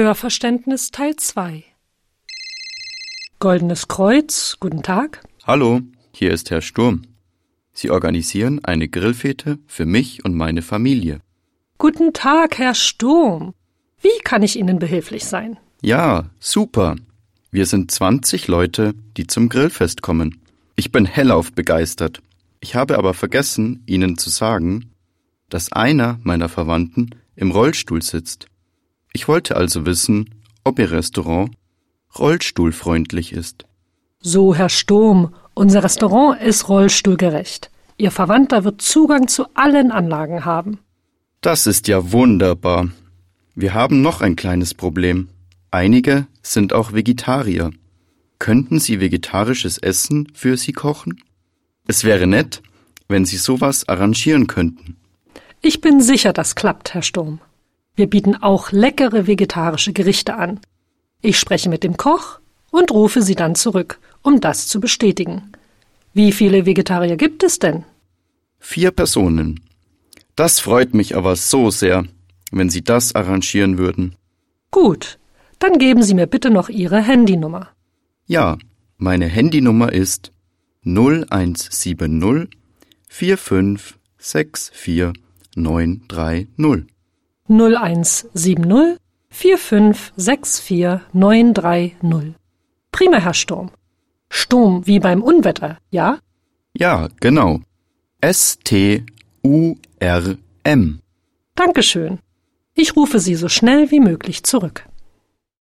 Hörverständnis Teil 2 Goldenes Kreuz, guten Tag. Hallo, hier ist Herr Sturm. Sie organisieren eine Grillfete für mich und meine Familie. Guten Tag, Herr Sturm. Wie kann ich Ihnen behilflich sein? Ja, super. Wir sind 20 Leute, die zum Grillfest kommen. Ich bin hellauf begeistert. Ich habe aber vergessen, Ihnen zu sagen, dass einer meiner Verwandten im Rollstuhl sitzt. Ich wollte also wissen, ob Ihr Restaurant rollstuhlfreundlich ist. So, Herr Sturm, unser Restaurant ist rollstuhlgerecht. Ihr Verwandter wird Zugang zu allen Anlagen haben. Das ist ja wunderbar. Wir haben noch ein kleines Problem. Einige sind auch Vegetarier. Könnten Sie vegetarisches Essen für Sie kochen? Es wäre nett, wenn Sie sowas arrangieren könnten. Ich bin sicher, das klappt, Herr Sturm. Wir bieten auch leckere vegetarische Gerichte an. Ich spreche mit dem Koch und rufe Sie dann zurück, um das zu bestätigen. Wie viele Vegetarier gibt es denn? Vier Personen. Das freut mich aber so sehr, wenn Sie das arrangieren würden. Gut, dann geben Sie mir bitte noch Ihre Handynummer. Ja, meine Handynummer ist 0170 4564 930. 0170 4564 930. Prima, Herr Sturm. Sturm wie beim Unwetter, ja? Ja, genau. S-T-U-R-M. Dankeschön. Ich rufe Sie so schnell wie möglich zurück.